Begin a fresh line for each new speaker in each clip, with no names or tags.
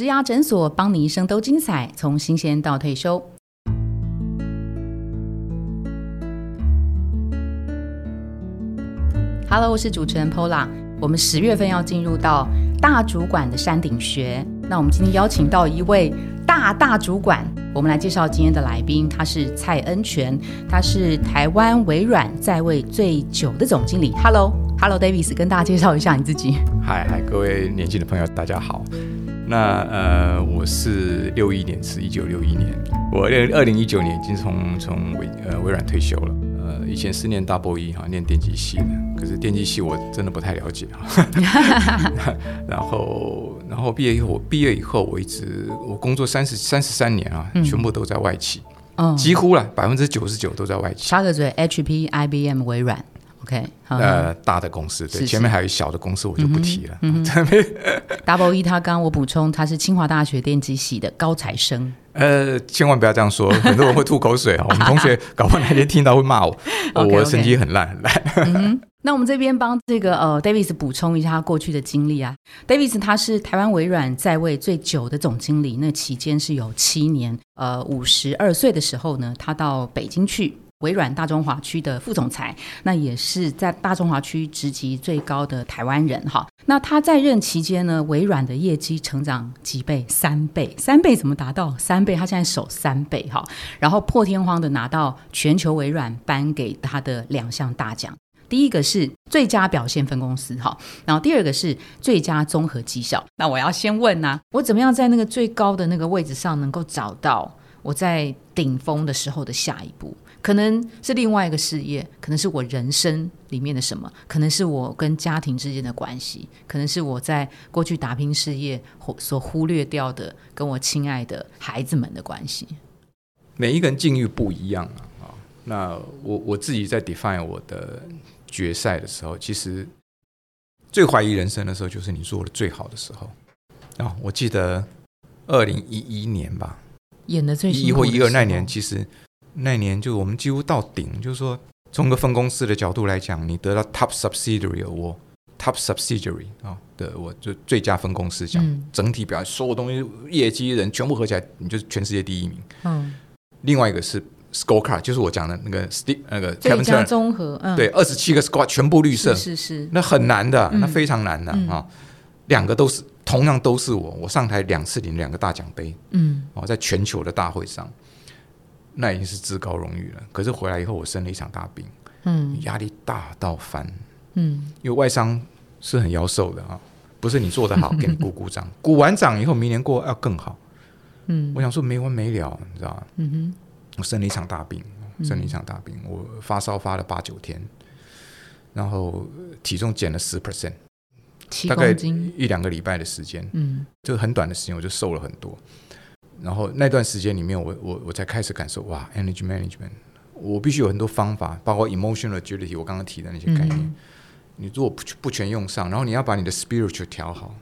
植牙诊所，帮你一生都精彩，从新鲜到退休。Hello，我是主持人 Pola。我们十月份要进入到大主管的山顶学，那我们今天邀请到一位大大主管，我们来介绍今天的来宾，他是蔡恩全，他是台湾微软在位最久的总经理。Hello，Hello，Davis，跟大家介绍一下你自己。
嗨嗨，各位年轻的朋友，大家好。那呃，我是六一年，是一九六一年，我二二零一九年已经从从微呃微软退休了。呃，以前是念大波一哈，念电机系的，可是电机系我真的不太了解哈。然后然后毕业以后，我毕业以后我一直我工作三十三十三年啊，全部都在外企，嗯，几乎了百分之九十九都在外企。
插个嘴，HP、IBM、微软。OK，
呃，大的公司对，前面还有小的公司，我就不提了。
Double E，他刚我补充，他是清华大学电机系的高材生。
呃，千万不要这样说，很多人会吐口水啊。我们同学搞不好哪天听到会骂我，我的成绩很烂很烂。
那我们这边帮这个呃，Davis 补充一下他过去的经历啊。Davis 他是台湾微软在位最久的总经理，那期间是有七年。呃，五十二岁的时候呢，他到北京去。微软大中华区的副总裁，那也是在大中华区职级最高的台湾人哈。那他在任期间呢，微软的业绩成长几倍？三倍？三倍怎么达到？三倍？他现在守三倍哈。然后破天荒的拿到全球微软颁给他的两项大奖，第一个是最佳表现分公司哈，然后第二个是最佳综合绩效。那我要先问呢，我怎么样在那个最高的那个位置上能够找到我在顶峰的时候的下一步？可能是另外一个事业，可能是我人生里面的什么，可能是我跟家庭之间的关系，可能是我在过去打拼事业所忽略掉的跟我亲爱的孩子们的关系。
每一个人境遇不一样啊，那我我自己在 define 我的决赛的时候，其实最怀疑人生的时候，就是你做的最好的时候啊。我记得二零一一年吧，
演的最
一或一二那年，其实。那年就我们几乎到顶，就是说从个分公司的角度来讲，你得到 top subsidiary 我 top subsidiary 啊的我就最佳分公司奖，整体表现所有东西业绩人全部合起来，你就是全世界第一名。嗯，另外一个是 scorecard，就是我讲的那个 Steve 那个
最佳综合，嗯，
对，二十七个 score 全部绿色，
是是，
那很难的，那非常难的啊。两个都是同样都是我，我上台两次领两个大奖杯，嗯，哦，在全球的大会上。那已经是至高荣誉了。可是回来以后，我生了一场大病，嗯，压力大到翻，嗯，因为外伤是很妖瘦的啊，不是你做得好给你鼓鼓掌，鼓完掌以后，明年过要更好，嗯，我想说没完没了，你知道吗？嗯哼，我生了一场大病，生了一场大病，我发烧发了八九天，然后体重减了十 percent，大概一两个礼拜的时间，嗯，就很短的时间我就瘦了很多。然后那段时间里面，我我我才开始感受哇，energy management，我必须有很多方法，包括 emotional agility，我刚刚提的那些概念，你如果不不全用上，然后你要把你的 spiritual 调好，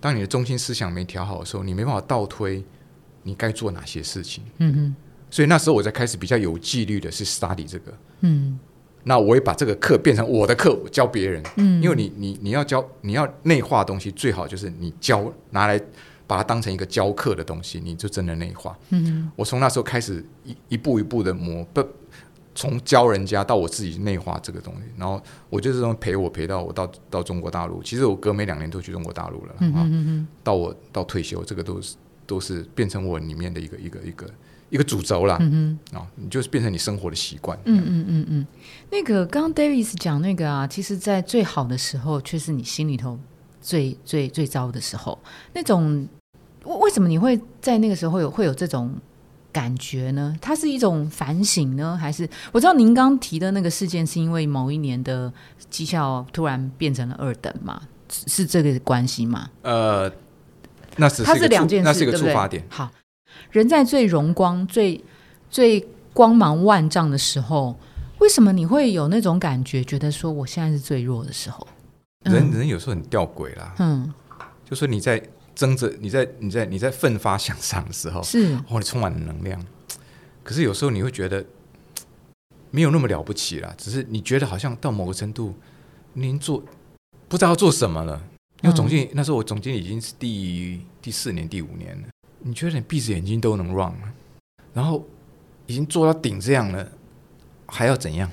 当你的中心思想没调好的时候，你没办法倒推你该做哪些事情。嗯嗯。所以那时候我才开始比较有纪律的是 study 这个。嗯。那我也把这个课变成我的课，教别人。嗯。因为你你你要教你要内化东西，最好就是你教拿来。把它当成一个教课的东西，你就真的内化。嗯，我从那时候开始一一步一步的磨，不从教人家到我自己内化这个东西，然后我就这种陪我陪到我到到中国大陆。其实我隔没两年都去中国大陆了啊。到我到退休，这个都是都是变成我里面的一个一个一个一个主轴啦。嗯嗯啊，你就是变成你生活的习惯。嗯嗯
嗯嗯。那个刚刚 Davis 讲那个啊，其实，在最好的时候，却是你心里头。最最最糟的时候，那种为为什么你会在那个时候有会有这种感觉呢？它是一种反省呢，还是我知道您刚提的那个事件是因为某一年的绩效突然变成了二等嘛？是这个关系吗？
呃，那是它是两件事，那是一个出发点。
好，人在最荣光、最最光芒万丈的时候，为什么你会有那种感觉，觉得说我现在是最弱的时候？
人人有时候很吊诡啦，嗯，就说你在争着，你在你在你在奋发向上的时候，
是
哦，你充满了能量。可是有时候你会觉得没有那么了不起啦，只是你觉得好像到某个程度，您做不知道做什么了，因为总经理那时候我总经理已经是第第四年、第五年了。你觉得你闭着眼睛都能 run 了，然后已经做到顶这样了，还要怎样？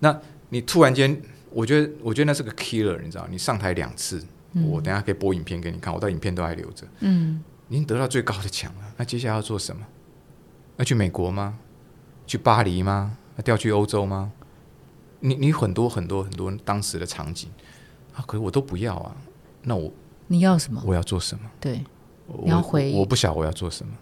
那你突然间，我觉得，我觉得那是个 killer，你知道？你上台两次，我等下可以播影片给你看，我到影片都还留着。嗯，已经得到最高的奖了，那接下来要做什么？要去美国吗？去巴黎吗？要调去欧洲吗？你你很多很多很多当时的场景啊，可是我都不要啊。那我
你要什么？
我要做什么？
对。你要回？
我不晓我要做什么。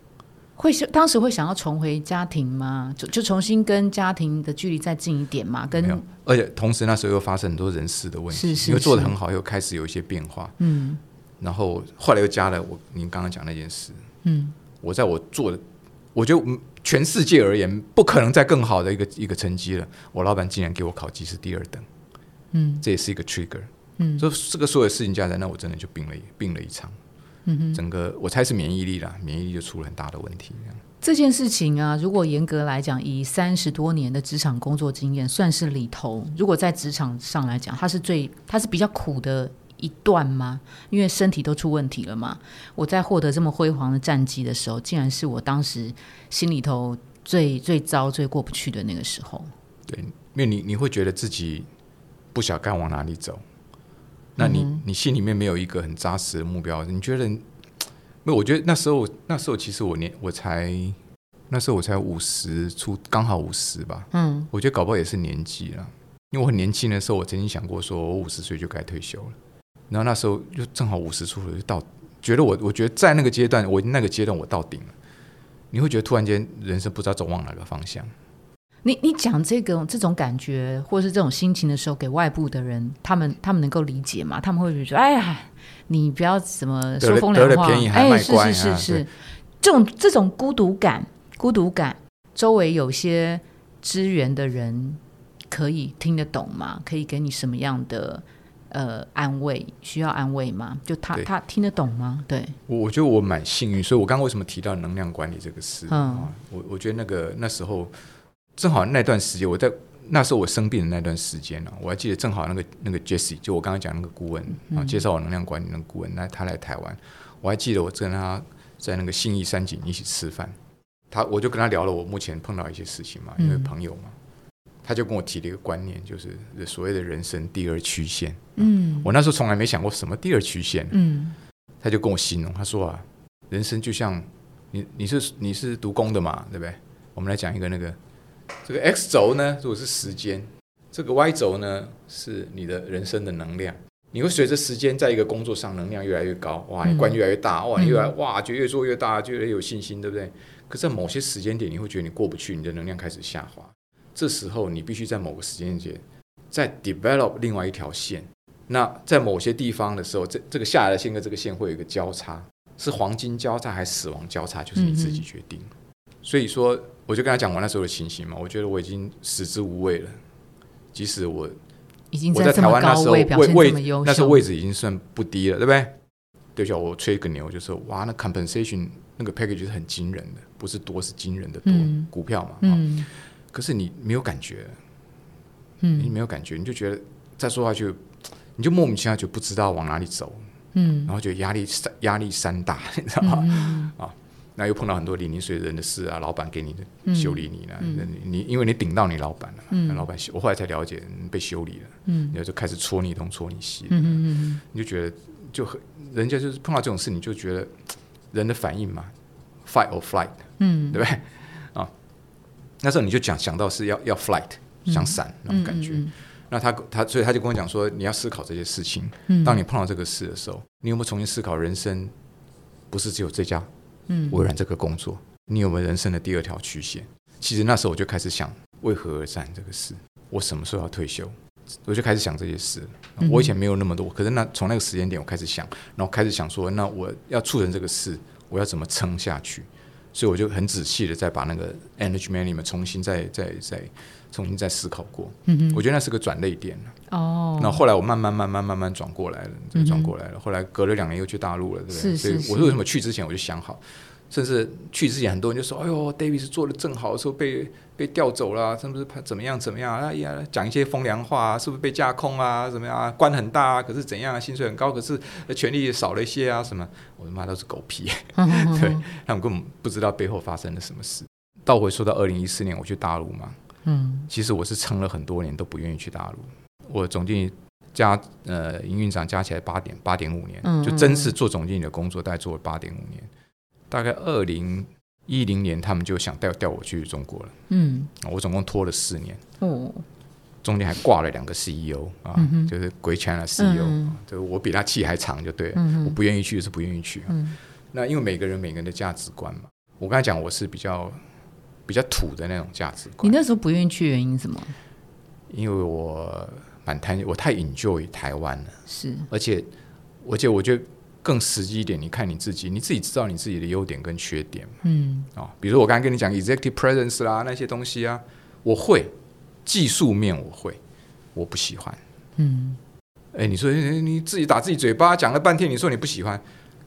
会当时会想要重回家庭吗？就就重新跟家庭的距离再近一点嘛？跟
而且同时那时候又发生很多人事的问题，
因
为做的很好，又开始有一些变化。嗯。然后后来又加了我您刚刚讲那件事。嗯。我在我做的，我觉得全世界而言不可能再更好的一个一个成绩了。我老板竟然给我考级是第二等。嗯。这也是一个 trigger。嗯。所以这个所有事情加在那，我真的就病了病了一场。整个我猜是免疫力啦，免疫力就出了很大的问题。
这件事情啊，如果严格来讲，以三十多年的职场工作经验，算是里头，如果在职场上来讲，它是最，它是比较苦的一段吗？因为身体都出问题了嘛。我在获得这么辉煌的战绩的时候，竟然是我当时心里头最最糟、最过不去的那个时候。
对，因为你你会觉得自己不晓该往哪里走。那你你心里面没有一个很扎实的目标？你觉得？没有，我觉得那时候那时候其实我年我才那时候我才五十出，刚好五十吧。嗯，我觉得搞不好也是年纪了，因为我很年轻的时候，我曾经想过说我五十岁就该退休了。然后那时候就正好五十出头就到，觉得我我觉得在那个阶段，我那个阶段我到顶了。你会觉得突然间人生不知道走往哪个方向。
你你讲这个这种感觉或是这种心情的时候，给外部的人，他们他们能够理解吗？他们会觉得，哎呀，你不要怎么说风凉话，哎，是是是是，这种这种孤独感，孤独感，周围有些支援的人可以听得懂吗？可以给你什么样的呃安慰？需要安慰吗？就他他听得懂吗？对，
我我觉得我蛮幸运，所以我刚刚为什么提到能量管理这个事？嗯，我我觉得那个那时候。正好那段时间，我在那时候我生病的那段时间呢，我还记得正好那个那个 Jesse，就我刚刚讲那个顾问啊，介绍我能量管理那个顾问，那他来台湾，我还记得我跟他在那个信义山景一起吃饭，他我就跟他聊了我目前碰到一些事情嘛，因为朋友嘛，他就跟我提了一个观念，就是所谓的人生第二曲线。嗯，我那时候从来没想过什么第二曲线。嗯，他就跟我形容，他说啊，人生就像你你是你是读工的嘛，对不对？我们来讲一个那个。这个 x 轴呢，如果是时间；这个 y 轴呢，是你的人生的能量。你会随着时间，在一个工作上能量越来越高，哇，你官越来越大，哇，你越来哇，就越做越大，就越有信心，对不对？可在某些时间点，你会觉得你过不去，你的能量开始下滑。这时候，你必须在某个时间点再 develop 另外一条线。那在某些地方的时候，这这个下来的线跟这个线会有一个交叉，是黄金交叉还是死亡交叉，就是你自己决定。所以说。我就跟他讲我那时候的情形嘛，我觉得我已经食之无味了。即使我
已经
在台湾那时候
位
位那时候位置已经算不低了，对不对？对，叫我吹个牛，就说哇，那 compensation 那个 package 是很惊人的，不是多是惊人的多股票嘛。嗯。可是你没有感觉，嗯，你没有感觉，你就觉得再说下去，你就莫名其妙就不知道往哪里走，嗯，然后就压力山压力山大，你知道吗？啊。那又碰到很多零零碎人的事啊，老板给你的修理你了，你因为你顶到你老板了嘛，那，老板修，我后来才了解被修理了，然后就开始戳你东戳你西，你就觉得就很，人家就是碰到这种事，你就觉得人的反应嘛，fight or flight，嗯，对不对？啊，那时候你就讲想到是要要 flight，想闪那种感觉，那他他所以他就跟我讲说，你要思考这些事情，当你碰到这个事的时候，你有没有重新思考人生？不是只有这家。嗯，微软这个工作，你有没有人生的第二条曲线？其实那时候我就开始想，为何而战这个事，我什么时候要退休？我就开始想这些事。我以前没有那么多，可是那从那个时间点我开始想，然后开始想说，那我要促成这个事，我要怎么撑下去？所以我就很仔细的再把那个 energy management 重新再再再重新再思考过。我觉得那是个转泪点哦，那后来我慢慢慢慢慢慢转过来了，转过来了。后来隔了两年又去大陆了，对不对？
所以。
我说为什么去之前我就想好，甚至去之前很多人就说：“哎呦，David 是做的正好的时候被被调走了，是不是怎么样怎么样？哎呀，讲一些风凉话，是不是被架空啊？怎么样？官很大啊，可是怎样？薪水很高，可是权力少了一些啊？什么？我的妈都是狗屁！对，他们根本不知道背后发生了什么事。倒回说到二零一四年我去大陆嘛，嗯，其实我是撑了很多年都不愿意去大陆。我总经理。加呃，营运长加起来八点八点五年，就真是做总经理的工作，大概做了八点五年。大概二零一零年，他们就想调调我去中国了。嗯，我总共拖了四年。哦，中间还挂了两个 CEO 啊，就是鬼圈了 CEO，就我比他气还长，就对了。我不愿意去是不愿意去。嗯，那因为每个人每个人的价值观嘛，我刚才讲我是比较比较土的那种价值观。
你那时候不愿意去原因什么？
因为我。蛮贪，我太 enjoy 台湾了，
是，
而且，而且我觉得更实际一点，你看你自己，你自己知道你自己的优点跟缺点，嗯，哦，比如我刚才跟你讲 executive presence 啦那些东西啊，我会技术面我会，我不喜欢，嗯，哎，你说你自己打自己嘴巴讲了半天，你说你不喜欢，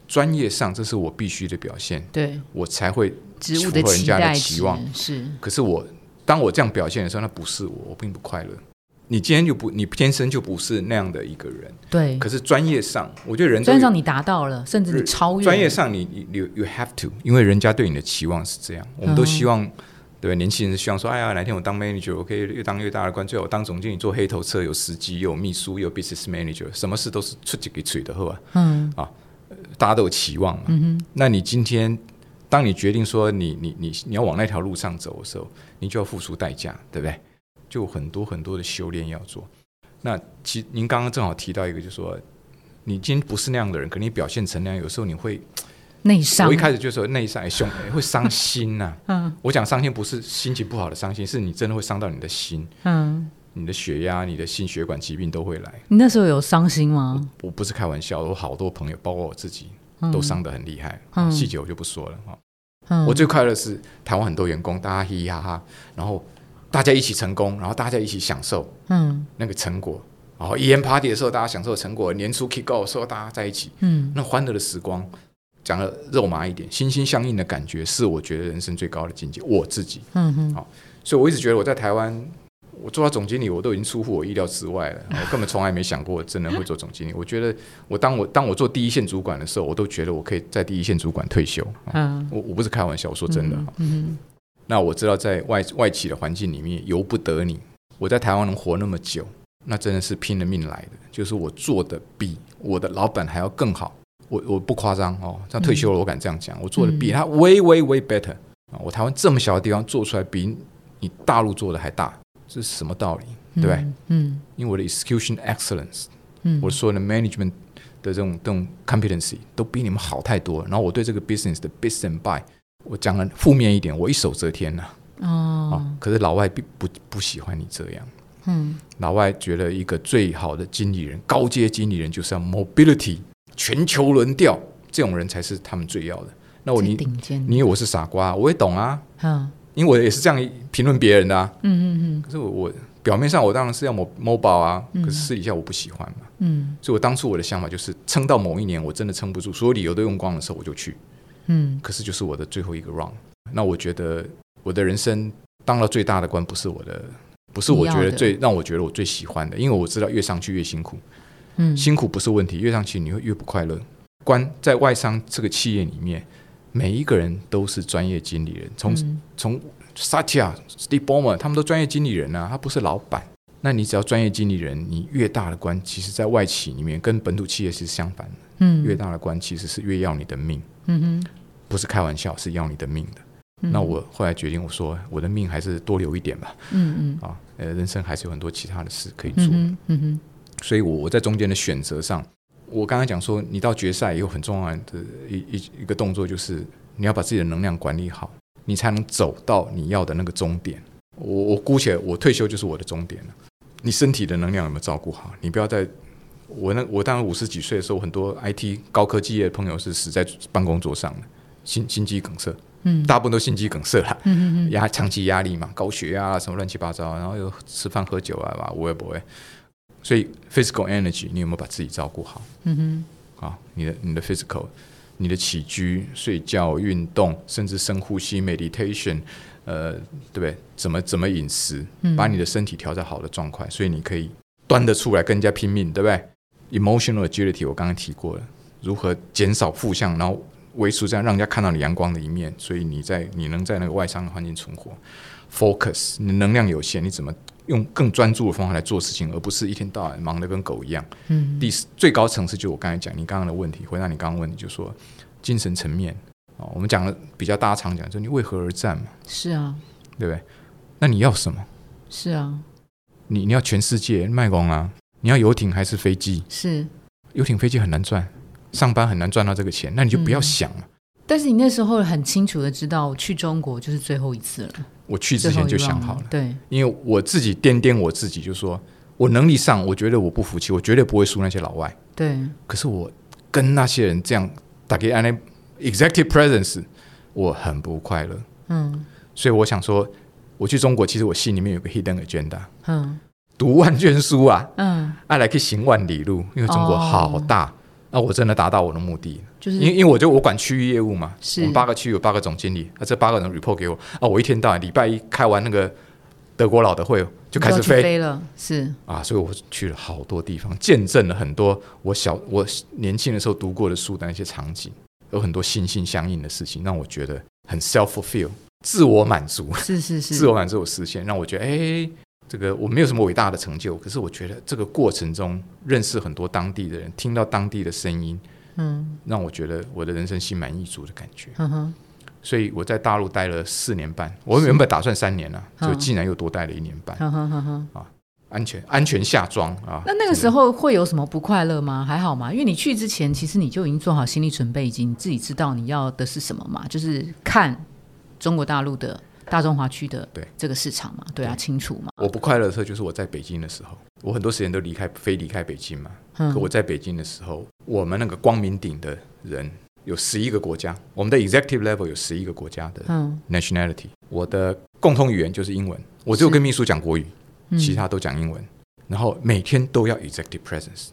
专业上这是我必须的表现，
对
我才会
符合
人家的期望，
是，
可是我当我这样表现的时候，那不是我，我并不快乐。你今天就不，你天生就不是那样的一个人。
对。
可是专业上，我觉得人
专业上你达到了，甚至你超越。
专业上，你你 you you have to，因为人家对你的期望是这样。我们都希望，对年轻人希望说，哎呀，哪天我当 manager，我可以越当越大的官，最后当总经理做黑头车，有司机，有秘书，有 business manager，什么事都是出几个嘴的，好吧？嗯。啊，大家都有期望嘛。嗯。那你今天，当你决定说你你你你要往那条路上走的时候，你就要付出代价，对不对？就很多很多的修炼要做。那其您刚刚正好提到一个，就是说你今天不是那样的人，可你表现成那样，有时候你会
内伤。
我一开始就说内伤，胸会伤心呐。嗯，我讲伤心不是心情不好的伤心，是你真的会伤到你的心。嗯，你的血压、你的心血管疾病都会来。
你那时候有伤心吗？
我不是开玩笑，我好多朋友，包括我自己，都伤得很厉害。细节我就不说了哈。我最快乐是台湾很多员工，大家嘻嘻哈哈，然后。大家一起成功，然后大家一起享受，嗯，那个成果。然后 EM party 的时候，大家享受成果；年初 kick off 时候，大家在一起，嗯，那欢乐的时光，讲的肉麻一点，心心相印的感觉，是我觉得人生最高的境界。我自己，嗯哼，好，所以我一直觉得我在台湾，我做到总经理，我都已经出乎我意料之外了。我根本从来没想过真的会做总经理。我觉得，我当我当我做第一线主管的时候，我都觉得我可以在第一线主管退休。嗯，我我不是开玩笑，我说真的。嗯那我知道，在外外企的环境里面，由不得你。我在台湾能活那么久，那真的是拼了命来的。就是我做的比我的老板还要更好。我我不夸张哦，像退休了，我敢这样讲，我做的比他 way way way better 啊！我台湾这么小的地方做出来，比你大陆做的还大，这是什么道理？对不对？嗯，因为我的 execution excellence，嗯，我说的 management 的这种这种 competency 都比你们好太多。然后我对这个 business 的 business and buy。我讲了负面一点，我一手遮天呐。哦，可是老外并不不喜欢你这样。嗯，老外觉得一个最好的经理人，高阶经理人就是要 mobility，全球轮调，这种人才是他们最要的。那我你你以为我是傻瓜？我也懂啊。嗯，因为我也是这样评论别人的。嗯嗯嗯。可是我我表面上我当然是要 mobile 啊，可是私底下我不喜欢嘛。嗯，所以我当初我的想法就是，撑到某一年我真的撑不住，所有理由都用光的时候，我就去。嗯，可是就是我的最后一个 run。那我觉得我的人生当了最大的官，不是我的，不是我觉得最让我觉得我最喜欢的，因为我知道越上去越辛苦。嗯，辛苦不是问题，越上去你会越不快乐。官在外商这个企业里面，每一个人都是专业经理人，从从 Satya、Steve Ballmer 他们都专业经理人啊，他不是老板。那你只要专业经理人，你越大的官，其实在外企里面跟本土企业是相反的。嗯，越大的官其实是越要你的命。嗯哼，不是开玩笑，是要你的命的。那我后来决定，我说我的命还是多留一点吧。嗯嗯，啊，呃，人生还是有很多其他的事可以做。嗯哼，所以我我在中间的选择上，我刚刚讲说，你到决赛也有很重要的一一一个动作，就是你要把自己的能量管理好，你才能走到你要的那个终点。我我姑且我退休就是我的终点了。你身体的能量有没有照顾好？你不要在。我那我当然五十几岁的时候，很多 IT 高科技业的朋友是死在办公桌上的，心心肌梗塞，嗯，大部分都心肌梗塞了，嗯嗯嗯，压长期压力嘛，高血压啊，什么乱七八糟，然后又吃饭喝酒啊，吧，我也不会，所以 physical energy 你有没有把自己照顾好？嗯哼，啊，你的你的 physical 你的起居、睡觉、运动，甚至深呼吸 （meditation），呃，对不对？怎么怎么饮食，把你的身体调在好的状况，所以你可以端得出来跟人家拼命，对不对？Emotional agility 我刚刚提过了，如何减少负向，然后维持这样让人家看到你阳光的一面，所以你在你能在那个外伤的环境存活。Focus，你能量有限，你怎么用更专注的方法来做事情，而不是一天到晚忙得跟狗一样？嗯，第最高层次就我刚才讲你刚刚的问题，回答你刚刚问题，就说精神层面哦，我们讲的比较大家常讲，就你为何而战嘛？
是啊，
对不对？那你要什么？
是啊，
你你要全世界卖光啊？你要游艇还是飞机？
是
游艇飞机很难赚，上班很难赚到这个钱，那你就不要想了。
但是你那时候很清楚的知道，去中国就是最后一次了。
我去之前就想好了，
对，
因为我自己掂掂我自己，就说我能力上，我觉得我不服气，我绝对不会输那些老外。
对，
可是我跟那些人这样打给 an executive presence，我很不快乐。嗯，所以我想说，我去中国，其实我心里面有个 hidden agenda。嗯，读万卷书啊，嗯，爱来去行万里路，因为中国好大。那我真的达到我的目的，
就是
因因为我就我管区域业务嘛，
是。
我们八个区有八个总经理，那这八个人 report 给我啊，我一天到晚礼拜一开完那个德国佬的会就开始飞。
了，是。
啊，所以我去了好多地方，见证了很多我小我年轻的时候读过的书的那些场景，有很多心心相印的事情，让我觉得很 self fulfill，自我满足，
是是是，
自我满足我实现，让我觉得哎。这个我没有什么伟大的成就，可是我觉得这个过程中认识很多当地的人，听到当地的声音，嗯，让我觉得我的人生心满意足的感觉。所以我在大陆待了四年半，我原本打算三年了，就竟然又多待了一年半。啊，安全安全下装啊。
那那个时候会有什么不快乐吗？还好吗？因为你去之前，其实你就已经做好心理准备，已经自己知道你要的是什么嘛，就是看中国大陆的。大中华区的
对
这个市场嘛，对啊，清楚嘛。
我不快乐的时候就是我在北京的时候，我很多时间都离开，非离开北京嘛。可我在北京的时候，我们那个光明顶的人有十一个国家，我们的 executive level 有十一个国家的 nationality。我的共通语言就是英文，我只有跟秘书讲国语，其他都讲英文。然后每天都要 executive presence，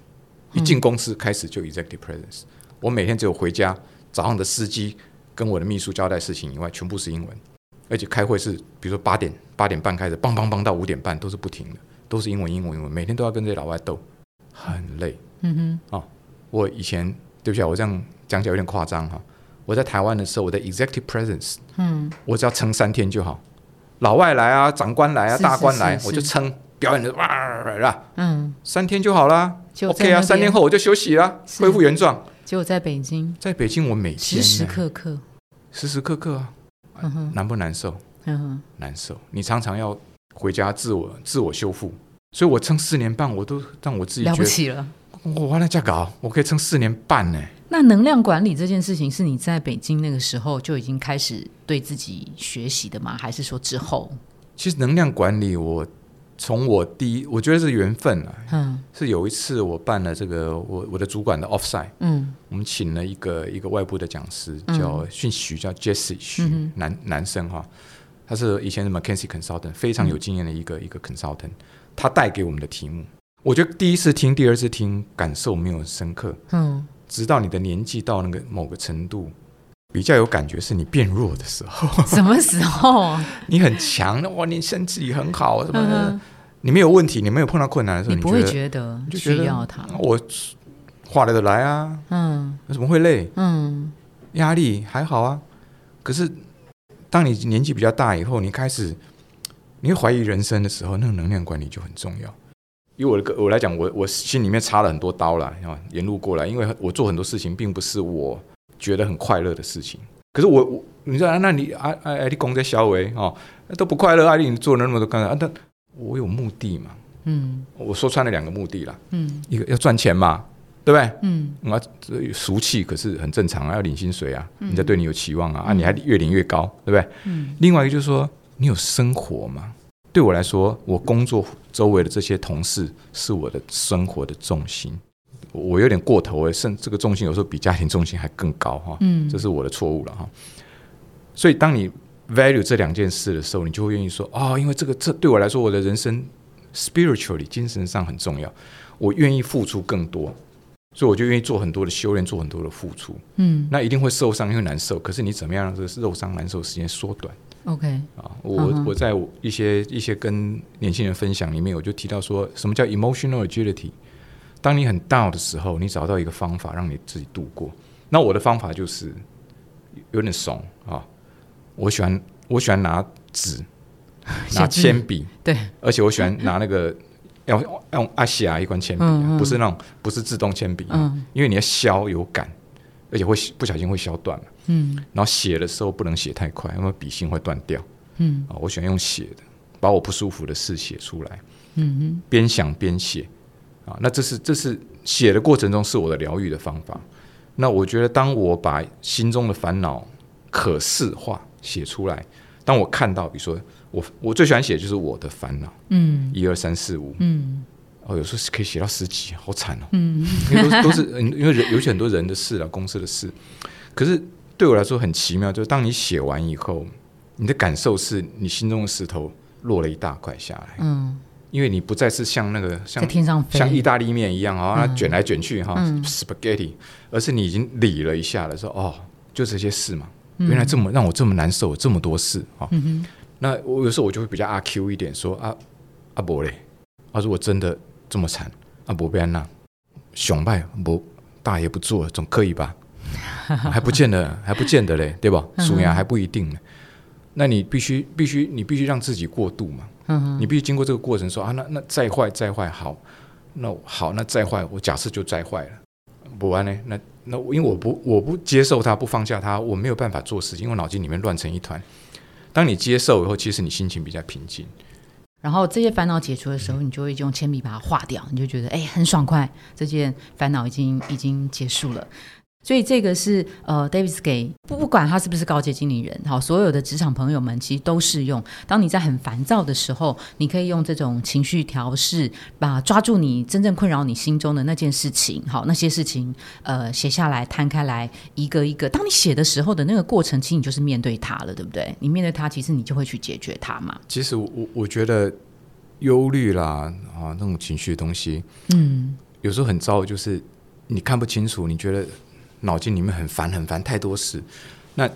一进公司开始就 executive presence。我每天只有回家早上的司机跟我的秘书交代事情以外，全部是英文。而且开会是，比如说八点八点半开始，梆梆梆到五点半都是不停的，都是英文英文英文，每天都要跟这些老外斗，很累。嗯哼，哦，我以前对不起啊，我这样讲起来有点夸张哈。我在台湾的时候，我的 executive presence，嗯，我只要撑三天就好。老外来啊，长官来啊，大官来，我就撑表演的哇，是吧？嗯，三天就好了，OK 啊，三天后我就休息啦，恢复原状。
结果在北京，
在北京我每天
时时刻刻，
时时刻刻啊。难不难受？难受。你常常要回家自我自我修复，所以我撑四年半，我都让我自己
了不起了。
我完了这样搞，我可以撑四年半呢。
那能量管理这件事情，是你在北京那个时候就已经开始对自己学习的吗？还是说之后？
其实能量管理我。从我第一，我觉得是缘分啊。嗯，是有一次我办了这个，我我的主管的 offsite，。嗯，我们请了一个一个外部的讲师，叫姓徐，叫 Jesse 徐，男男生哈，他是以前的 McKinsey consultant，非常有经验的一个一个 consultant。他带给我们的题目，我觉得第一次听、第二次听感受没有深刻。嗯，直到你的年纪到那个某个程度。比较有感觉是你变弱的时候，
什么时候？
你很强的哇，你身体很好什么的，你没有问题，你没有碰到困难的时候，
你不会觉得需要它。
我画得来啊，嗯，怎么会累？嗯，压力还好啊。可是当你年纪比较大以后，你开始你会怀疑人生的时候，那个能量管理就很重要。以我的个我来讲，我我心里面插了很多刀了啊，沿路过来，因为我做很多事情并不是我。觉得很快乐的事情，可是我我你知道，那你啊啊啊！你公在小维哦，都不快乐。阿丽，你做了那么多干啊？但我有目的嘛？嗯，我说穿了两个目的啦。嗯，一个要赚钱嘛，对不对？嗯，啊，俗气可是很正常啊，要领薪水啊，人家对你有期望啊，啊，你还越领越高，对不对？嗯。另外一个就是说，你有生活嘛？对我来说，我工作周围的这些同事是我的生活的重心。我有点过头哎，甚这个重心有时候比家庭重心还更高哈，嗯，这是我的错误了哈。所以当你 value 这两件事的时候，你就会愿意说哦，因为这个这对我来说，我的人生 spiritually 精神上很重要，我愿意付出更多。所以我就愿意做很多的修炼，做很多的付出。嗯，那一定会受伤，因为难受。可是你怎么样让这个肉伤难受时间缩短
？OK
啊，我我在一些一些跟年轻人分享里面，我就提到说什么叫 emotional agility。当你很 down 的时候，你找到一个方法让你自己度过。那我的方法就是有点怂啊，我喜欢我喜欢拿纸，拿铅笔，
对，
而且我喜欢拿那个。要用阿西亚一关铅笔，不是那种不是自动铅笔，因为你要削有感，而且会不小心会削断嗯，然后写的时候不能写太快，因为笔芯会断掉。嗯，啊，我喜欢用写的，把我不舒服的事写出来。嗯哼，边想边写。啊，那这是这是写的过程中是我的疗愈的方法。那我觉得，当我把心中的烦恼可视化写出来，当我看到，比如说。我我最喜欢写的就是我的烦恼，嗯，一二三四五，嗯，哦，有时候可以写到十几，好惨哦，嗯，因为都是因为人有很多人的事了，公司的事，可是对我来说很奇妙，就是当你写完以后，你的感受是你心中的石头落了一大块下来，嗯，因为你不再是像那个像
天上
像意大利面一样啊卷来卷去哈，spaghetti，而是你已经理了一下了，说哦，就这些事嘛，原来这么让我这么难受，这么多事啊。那我有时候我就会比较阿 Q 一点，说啊阿伯嘞，啊如果真的这么惨，阿伯不要那，熊拜不大爷不做总可以吧？还不见得，还不见得嘞，对吧？属羊还不一定呢。那你必须必须你必须让自己过渡嘛。嗯你必须经过这个过程，说啊那那再坏再坏好，那好那再坏我假设就再坏了，不完呢？那那因为我不我不接受它不放下它，我没有办法做事情，因为脑筋里面乱成一团。当你接受以后，其实你心情比较平静。
然后这些烦恼解除的时候，你就会用铅笔把它划掉，你就觉得哎很爽快，这件烦恼已经已经结束了。所以这个是呃，Davis 给不不管他是不是高阶经理人，好，所有的职场朋友们其实都适用。当你在很烦躁的时候，你可以用这种情绪调试，把抓住你真正困扰你心中的那件事情，好，那些事情呃写下来，摊开来，一个一个。当你写的时候的那个过程，其实你就是面对它了，对不对？你面对它，其实你就会去解决它嘛。
其实我我觉得忧虑啦啊那种情绪的东西，嗯，有时候很糟，就是你看不清楚，你觉得。脑筋里面很烦很烦，太多事。那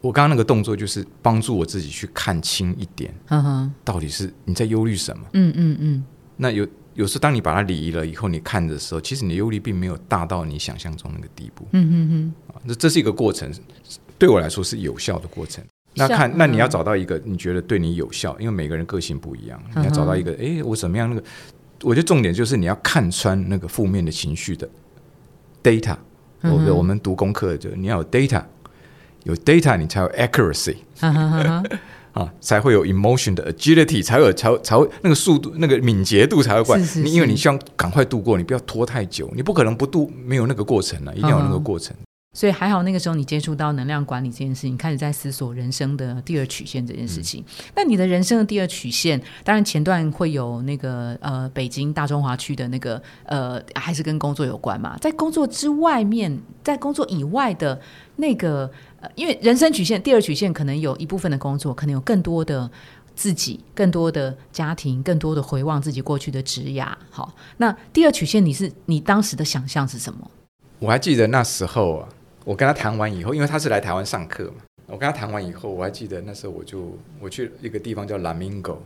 我刚刚那个动作就是帮助我自己去看清一点，到底是你在忧虑什么？嗯嗯嗯。那有有时候当你把它理了以后，你看的时候，其实你的忧虑并没有大到你想象中那个地步。嗯嗯嗯。啊，这这是一个过程，对我来说是有效的过程。那看，那你要找到一个你觉得对你有效，因为每个人个性不一样，你要找到一个，哎，我怎么样？那个，我觉得重点就是你要看穿那个负面的情绪的 data。我我们读功课就你要有 data，有 data 你才有 accuracy，啊，才会有 emotion 的 agility，才有才才会那个速度那个敏捷度才会过来。你因为你希望赶快度过，你不要拖太久，你不可能不度没有那个过程了，一定要有那个过程。
所以还好，那个时候你接触到能量管理这件事情，开始在思索人生的第二曲线这件事情。那你的人生的第二曲线，当然前段会有那个呃北京大中华区的那个呃，还是跟工作有关嘛？在工作之外面，在工作以外的那个，呃，因为人生曲线第二曲线可能有一部分的工作，可能有更多的自己，更多的家庭，更多的回望自己过去的职涯。好，那第二曲线，你是你当时的想象是什么？
我还记得那时候啊。我跟他谈完以后，因为他是来台湾上课嘛，我跟他谈完以后，我还记得那时候我就我去一个地方叫 Lamingo，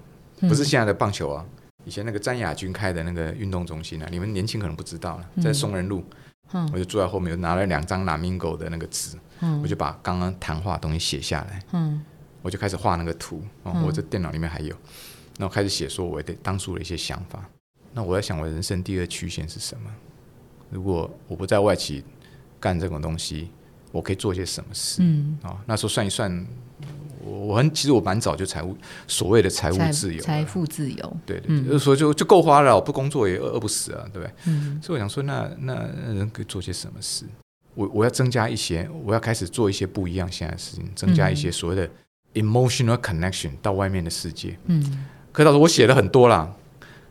不是现在的棒球啊，以前那个詹雅军开的那个运动中心啊，你们年轻可能不知道了，在松仁路，我就坐在后面，拿了两张 Lamingo 的那个纸，我就把刚刚谈话的东西写下来，我就开始画那个图，我这电脑里面还有，那我开始写说我的当初的一些想法，那我在想我人生第二曲线是什么？如果我不在外企。干这种东西，我可以做些什么事？嗯，啊，那时候算一算，我我很其实我蛮早就财务所谓的财务自由，
财富自由，
对对，就是说就就够花了，我不工作也饿饿不死啊，对不对？嗯，所以我想说，那那人可以做些什么事？我我要增加一些，我要开始做一些不一样现在的事情，增加一些所谓的 emotional connection 到外面的世界。嗯，可到时候我写了很多啦，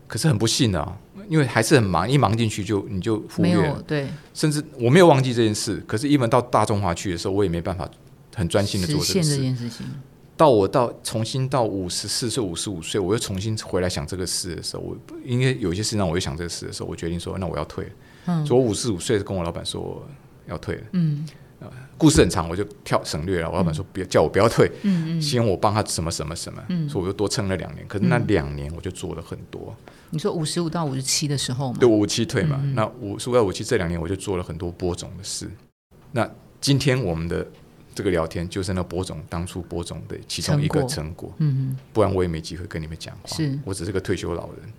可是很不幸的。因为还是很忙，一忙进去就你就忽略，
对，
甚至我没有忘记这件事，可是一门到大中华去的时候，我也没办法很专心的做这
件事情。
到我到重新到五十四岁、五十五岁，我又重新回来想这个事的时候，我应该有一些事让我又想这个事的时候，我决定说，那我要退。嗯，所以我五十五岁跟我老板说要退了。嗯，故事很长，我就跳省略了。我老板说别叫我不要退，嗯嗯，希望我帮他什么什么什么，嗯，所以我就多撑了两年。可是那两年我就做了很多。
你说五十五到五十七的时候吗？
对，五七退嘛。那五十五到五七这两年我就做了很多播种的事。那今天我们的这个聊天就是那播种当初播种的其中一个成果。嗯嗯，不然我也没机会跟你们讲话。
是
我只是个退休老人。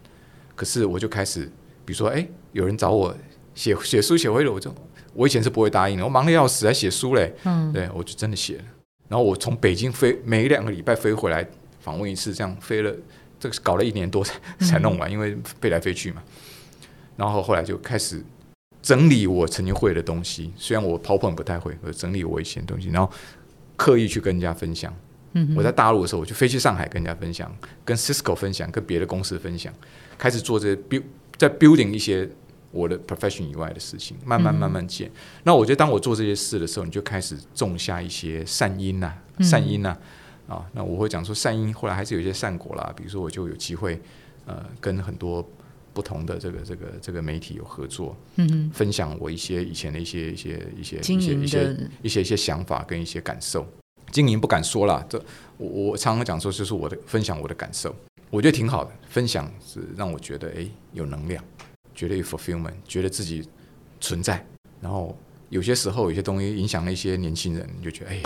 可是我就开始，比如说，哎，有人找我写写书写会了，我就我以前是不会答应的，我忙得要死，还写书嘞。嗯，对我就真的写了。然后我从北京飞，每两个礼拜飞回来访问一次，这样飞了，这个搞了一年多才才弄完，因为飞来飞去嘛。然后后来就开始整理我曾经会的东西，虽然我 PowerPoint 不太会，我整理我以前东西，然后刻意去跟人家分享。嗯，我在大陆的时候，我就飞去上海跟人家分享，跟 Cisco 分享，跟别的公司分享。开始做这些 build 在 building 一些我的 profession 以外的事情，慢慢慢慢建。那我觉得当我做这些事的时候，你就开始种下一些善因呐，善因呐啊。那我会讲说善因，后来还是有一些善果啦。比如说，我就有机会呃跟很多不同的这个这个这个媒体有合作，嗯分享我一些以前的一些一些一些一些一些一些一些想法跟一些感受。经营不敢说啦，这我我常常讲说，就是我的分享我的感受。我觉得挺好的，分享是让我觉得哎有能量，觉得有 fulfillment，觉得自己存在。然后有些时候有些东西影响了一些年轻人，就觉得哎，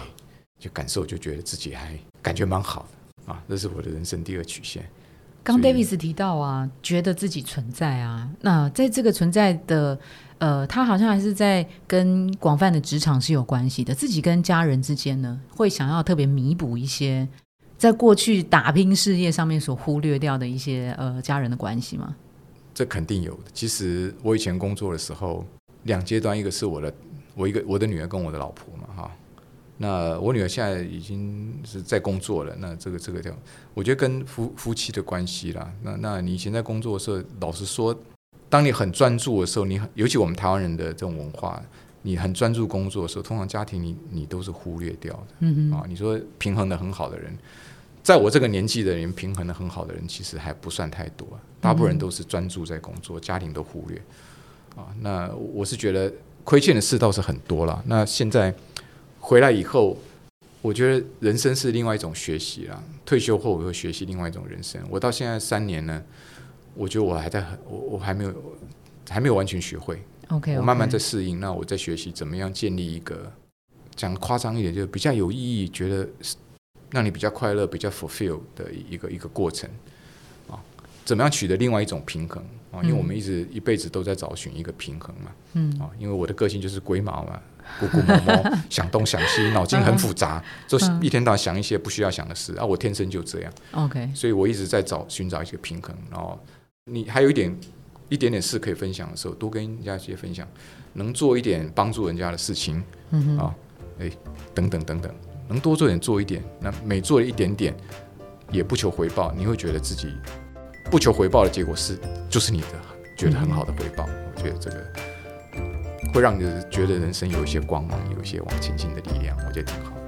就感受就觉得自己还感觉蛮好的啊。这是我的人生第二曲线。
刚 Davis 提到啊，觉得自己存在啊，那在这个存在的呃，他好像还是在跟广泛的职场是有关系的。自己跟家人之间呢，会想要特别弥补一些。在过去打拼事业上面所忽略掉的一些呃家人的关系吗？
这肯定有的。其实我以前工作的时候，两阶段，一个是我的我一个我的女儿跟我的老婆嘛哈。那我女儿现在已经是在工作了，那这个这个叫我觉得跟夫夫妻的关系啦。那那你以前在工作的时候，老实说，当你很专注的时候，你很尤其我们台湾人的这种文化，你很专注工作的时候，通常家庭你你都是忽略掉的。啊，你说平衡的很好的人。在我这个年纪的人，平衡的很好的人，其实还不算太多。大部分人都是专注在工作，家庭都忽略。啊，那我是觉得亏欠的事倒是很多了。那现在回来以后，我觉得人生是另外一种学习了。退休后我会学习另外一种人生。我到现在三年呢，我觉得我还在很，我我还没有还没有完全学会。
OK，
我慢慢在适应。那我在学习怎么样建立一个讲夸张一点，就是比较有意义，觉得。让你比较快乐、比较 fulfill 的一个一个过程啊，怎么样取得另外一种平衡啊？因为我们一直一辈子都在找寻一个平衡嘛，嗯啊，因为我的个性就是龟毛嘛，咕咕毛毛，想东想西，脑筋很复杂，就是一天到晚想一些不需要想的事啊。我天生就这样
，OK，
所以我一直在找寻找一些平衡。然后你还有一点一点点事可以分享的时候，多跟人家一些分享，能做一点帮助人家的事情，嗯啊，哎，等等等等。能多做点做一点，那每做一点点，也不求回报，你会觉得自己不求回报的结果是，就是你的觉得很好的回报。我觉得这个会让你觉得人生有一些光芒，有一些往前进的力量，我觉得挺好。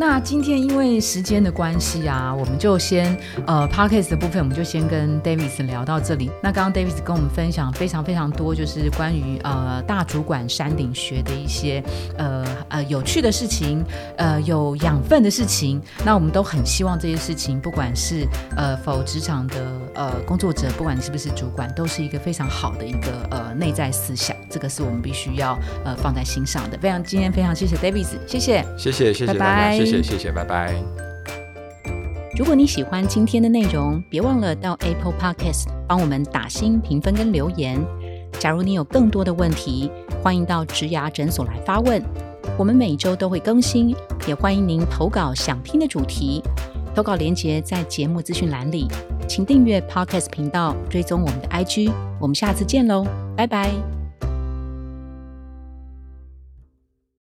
那今天因为时间的关系啊，我们就先呃 podcast 的部分，我们就先跟 Davis 聊到这里。那刚刚 Davis 跟我们分享非常非常多，就是关于呃大主管山顶学的一些呃呃有趣的事情，呃有养分的事情。那我们都很希望这些事情，不管是呃否职场的呃工作者，不管你是不是主管，都是一个非常好的一个呃内在思想。这个是我们必须要呃放在心上的。非常今天非常谢谢 Davis，谢谢，
谢谢，谢谢，拜拜。谢谢谢谢，拜拜。
如果你喜欢今天的内容，别忘了到 Apple Podcast 帮我们打新评分跟留言。假如你有更多的问题，欢迎到植牙诊所来发问，我们每周都会更新。也欢迎您投稿想听的主题，投稿链接在节目资讯栏里。请订阅 Podcast 频道，追踪我们的 IG。我们下次见喽，拜拜。